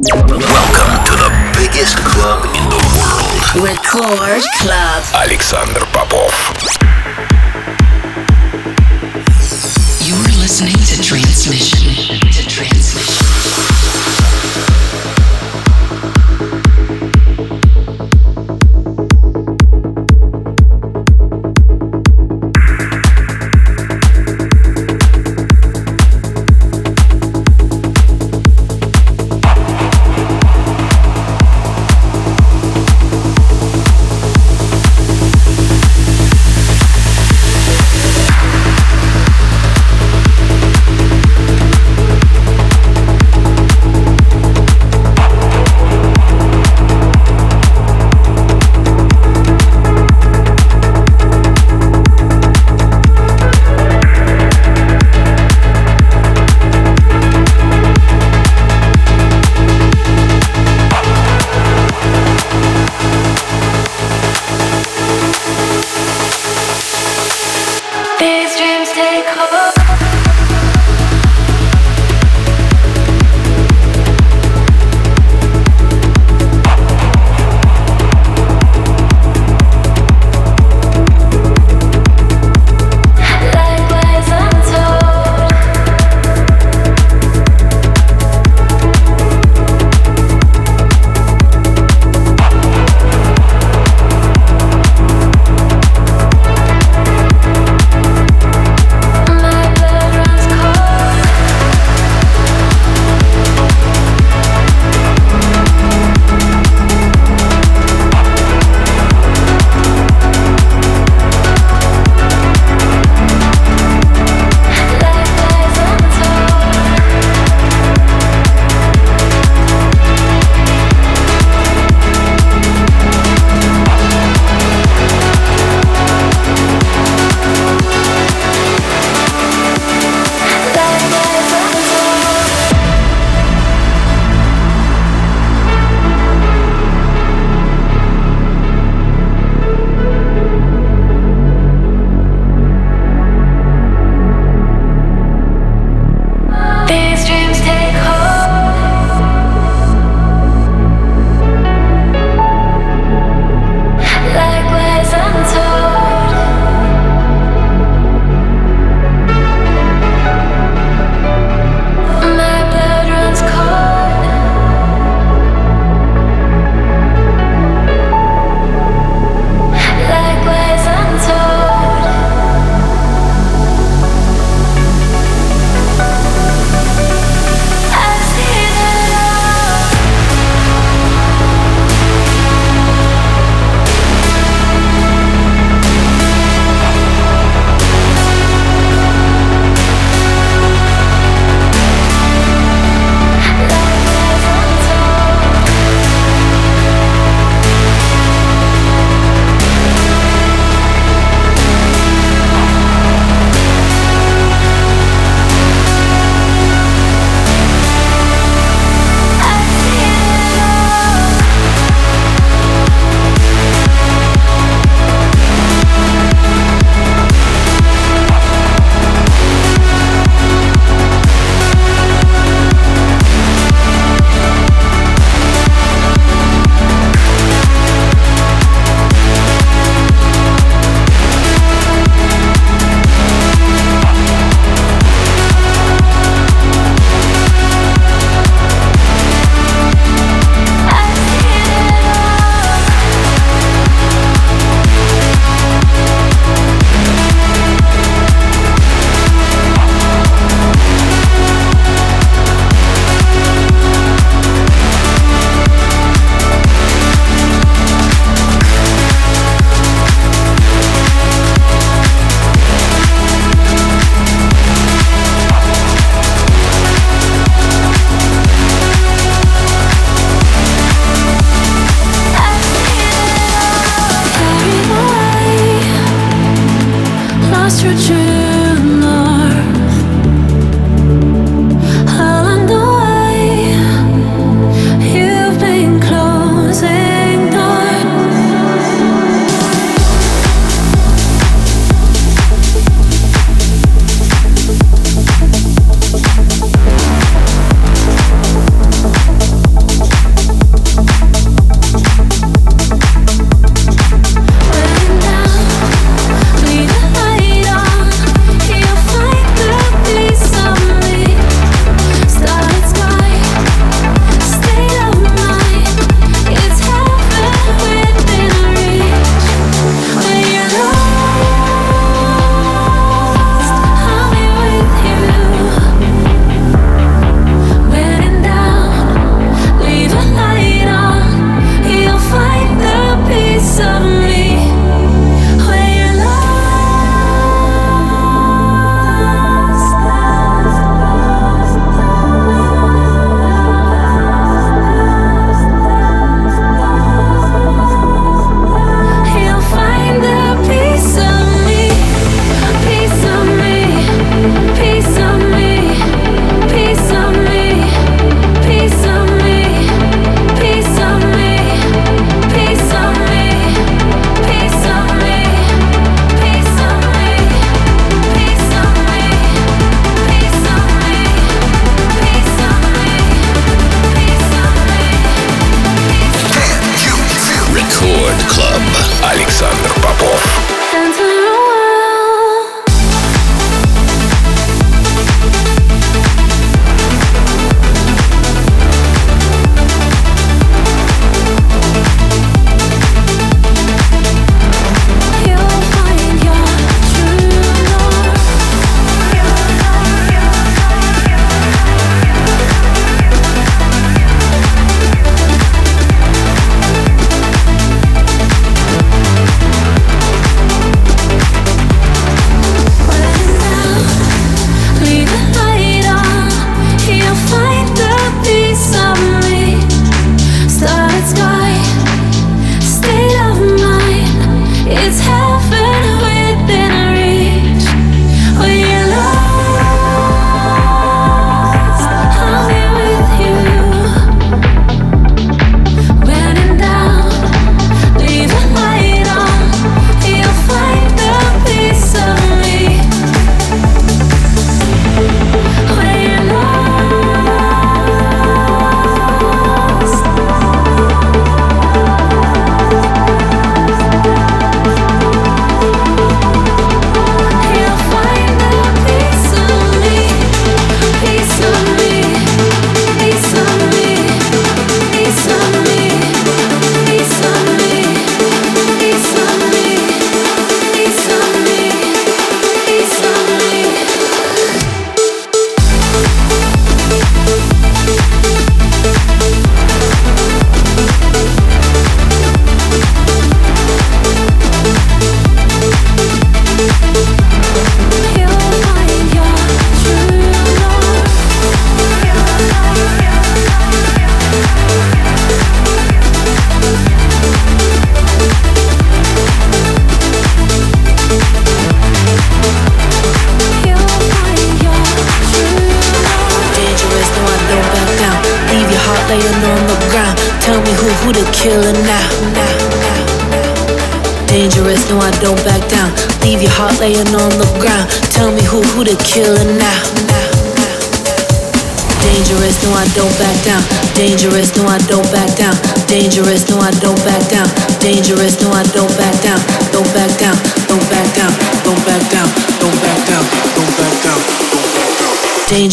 Welcome to the biggest club in the world. Record Club. Alexander Popov. You're listening to Transmission. To Transmission.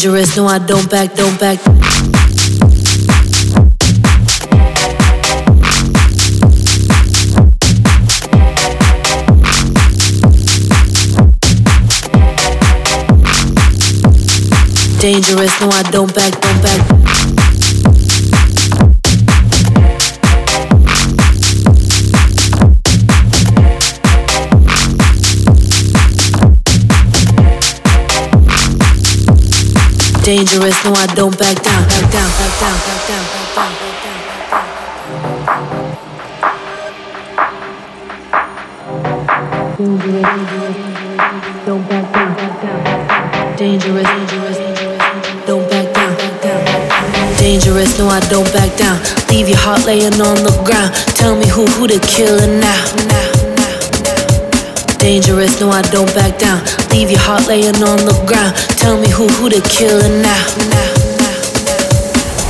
Dangerous, no I don't back. Don't back. Dangerous, no I don't back, don't back. Dangerous, no I don't back down, back down, back down, back down, back down, back down, back. Don't back down. Dangerous, dangerous, dangerous. Don't back down. Dangerous, no I don't back down. Leave your heart laying on the ground. Tell me who who now. now, now, now. Dangerous, no I don't back down. Leave your heart laying on the ground. Tell me who who the killer now. now.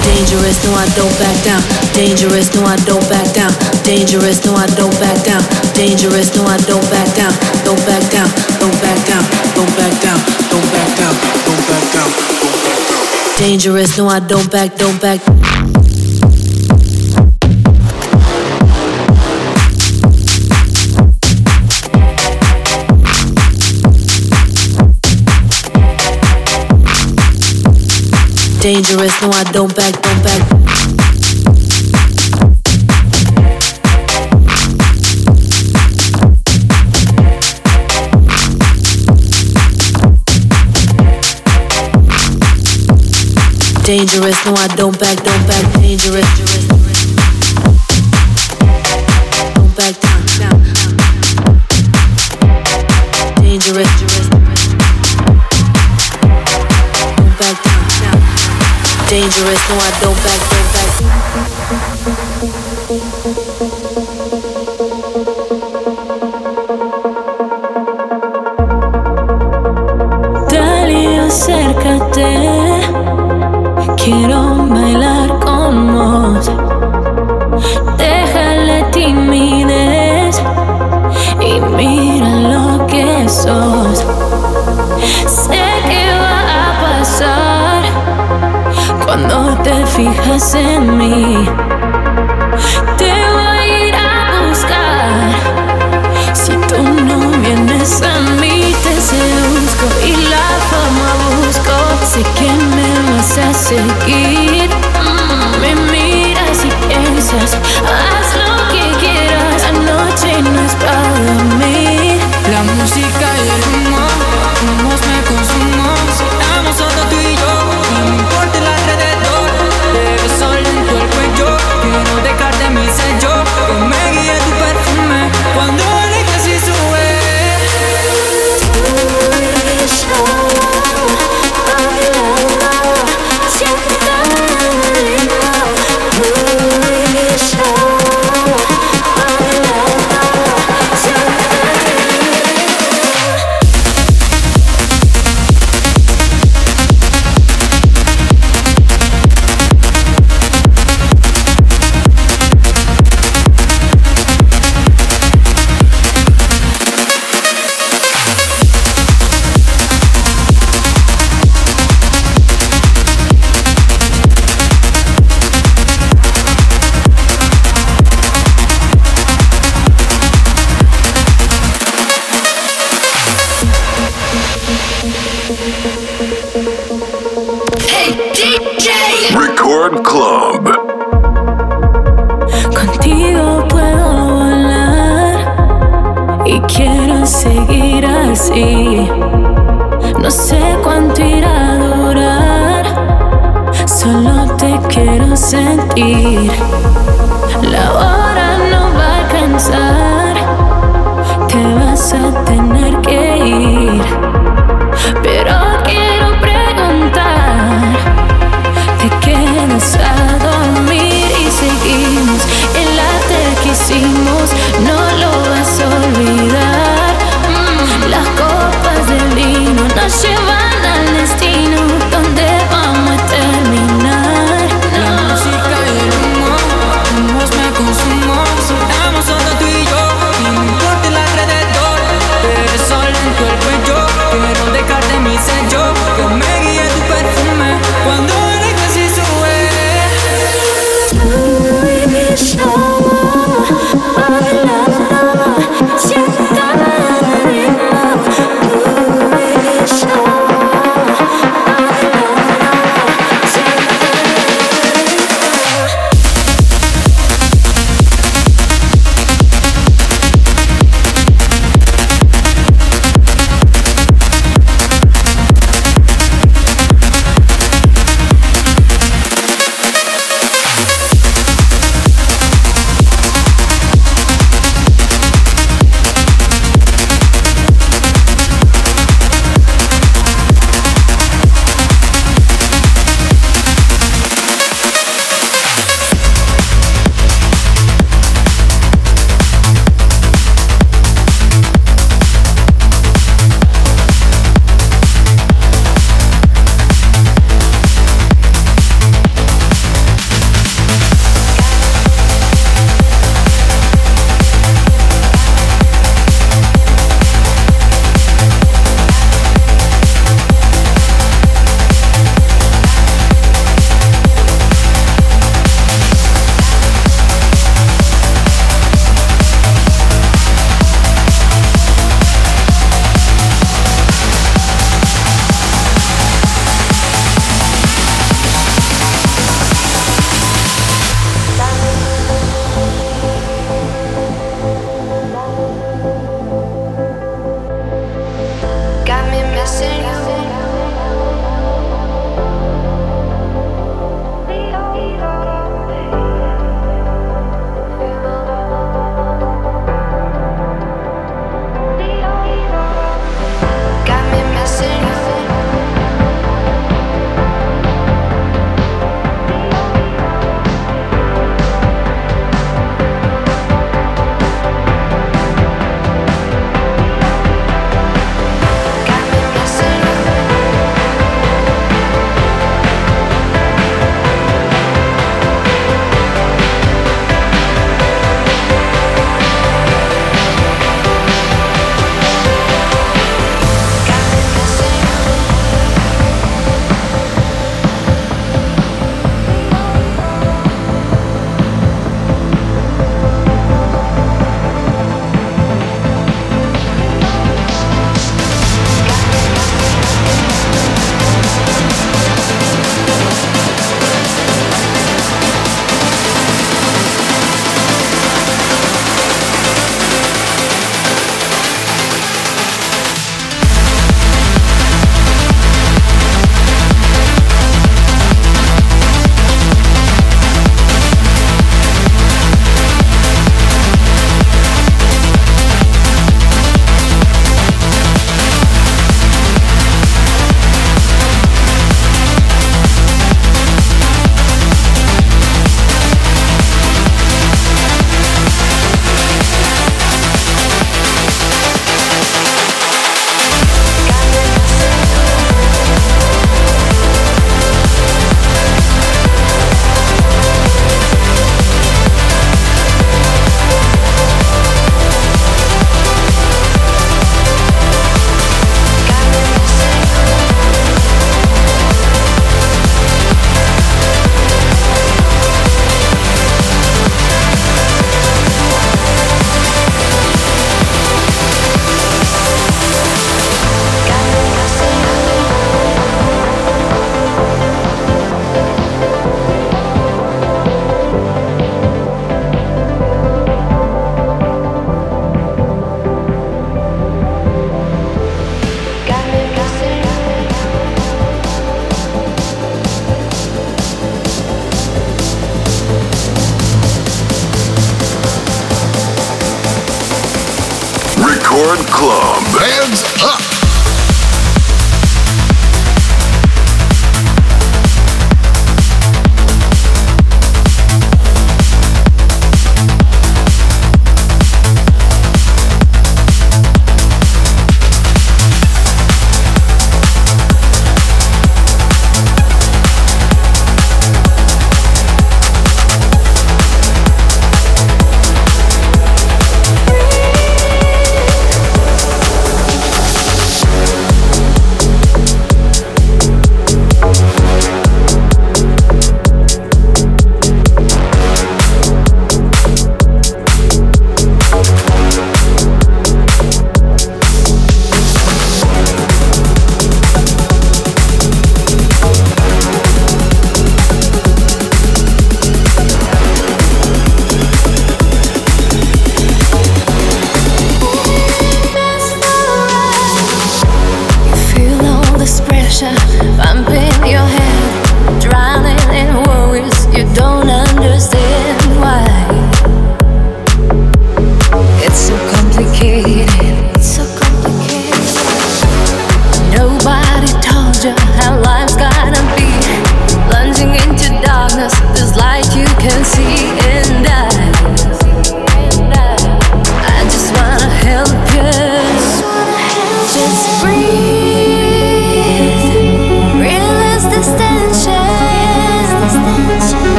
Dangerous, no I don't back down. Dangerous, no I don't back down. Dangerous, no I don't back down. Dangerous, no I. Don't back down. Don't back down. Don't back down. Don't back down. Don't back down. Don't back down. Dangerous, no I don't back. Don't back. Dangerous, no I don't back. Don't back. Dangerous, no I don't back, don't back, dangerous. Dangerous, no I don't back, don't te fijas en mí. Te voy a ir a buscar. Si tú no vienes a mí, te seduzco y la fama busco. Sé que me vas a seguir. Mm, Me miras y piensas, haz lo que quieras. La noche no es para dormir. La música y el La hora no va a alcanzar, te vas a tener que ir.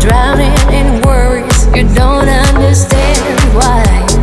drowning in worries. You don't understand why.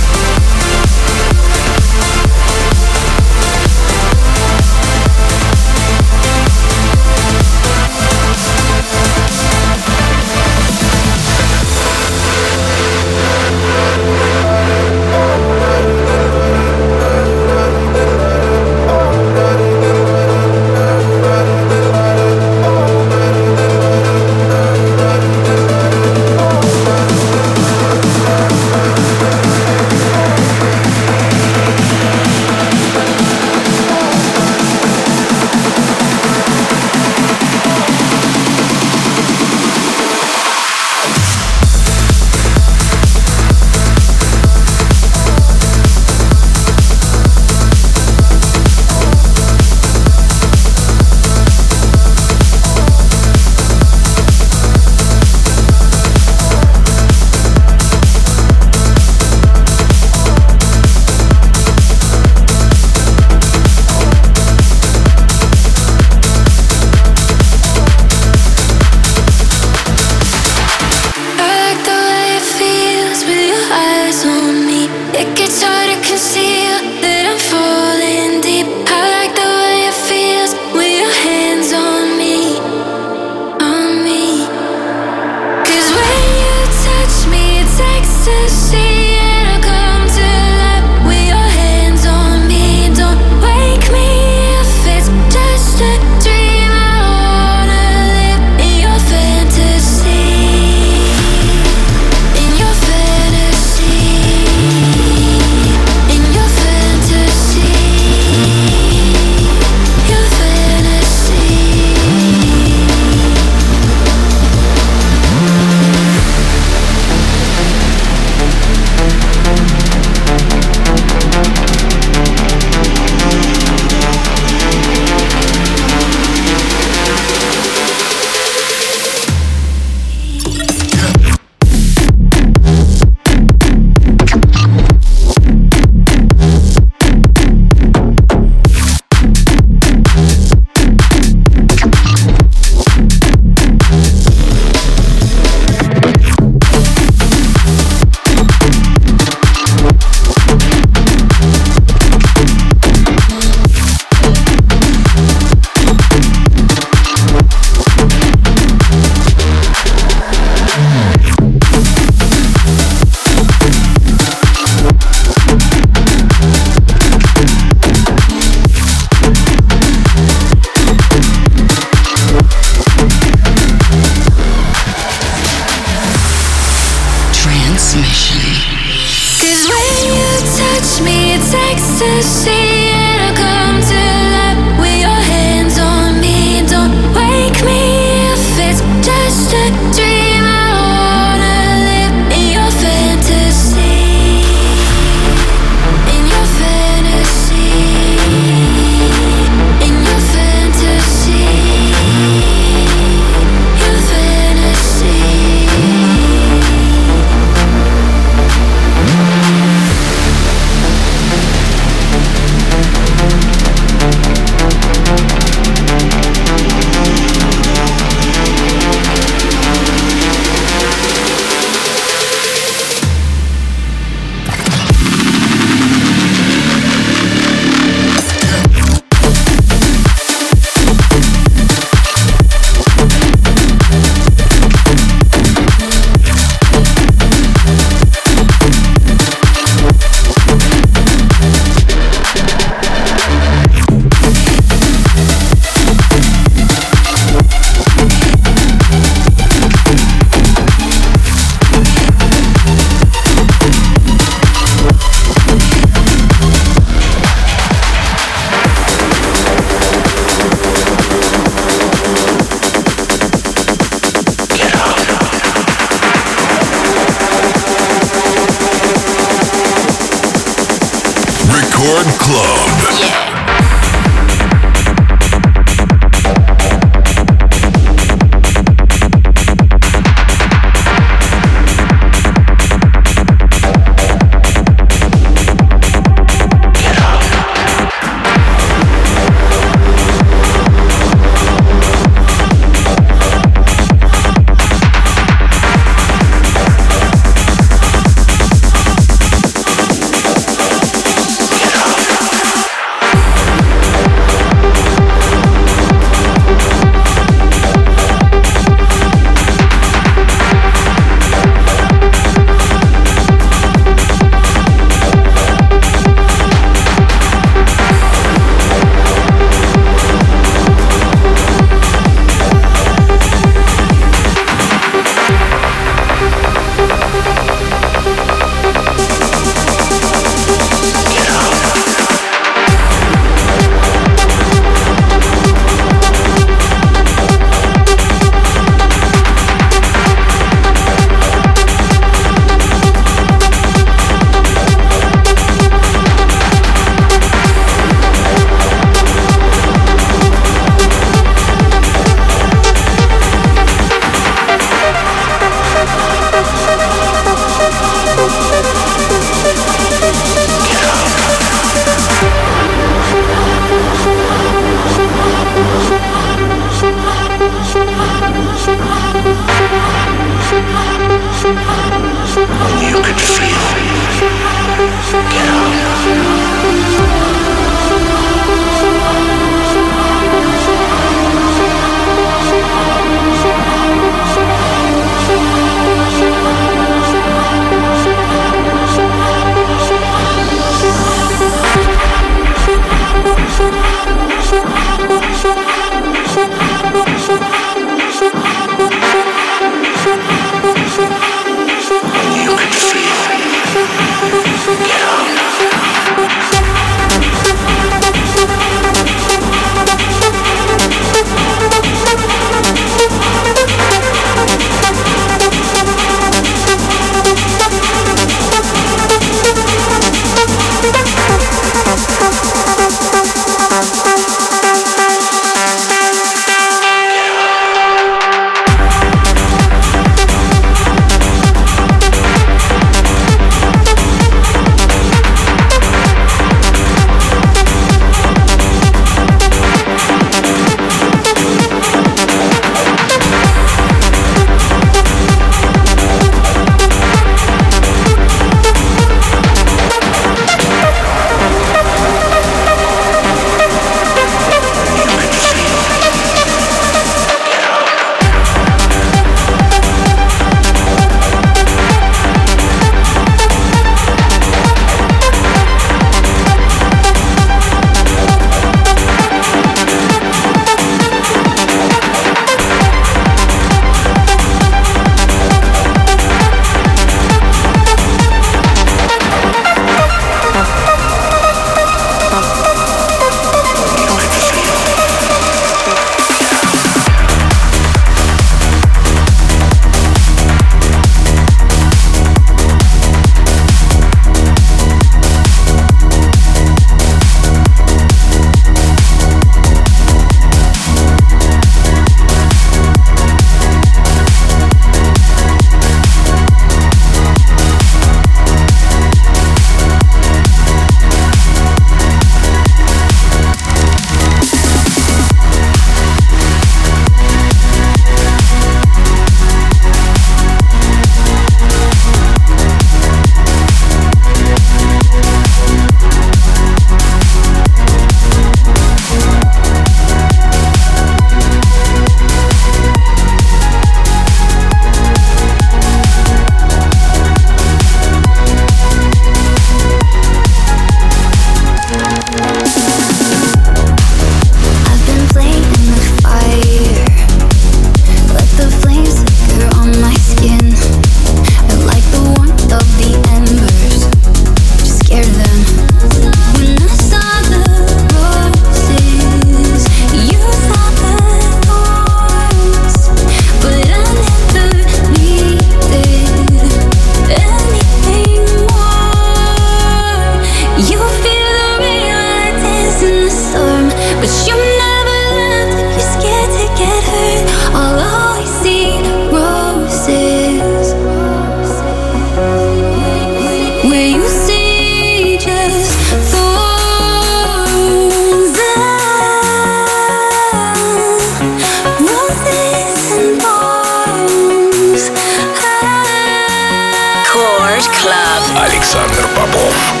рабов.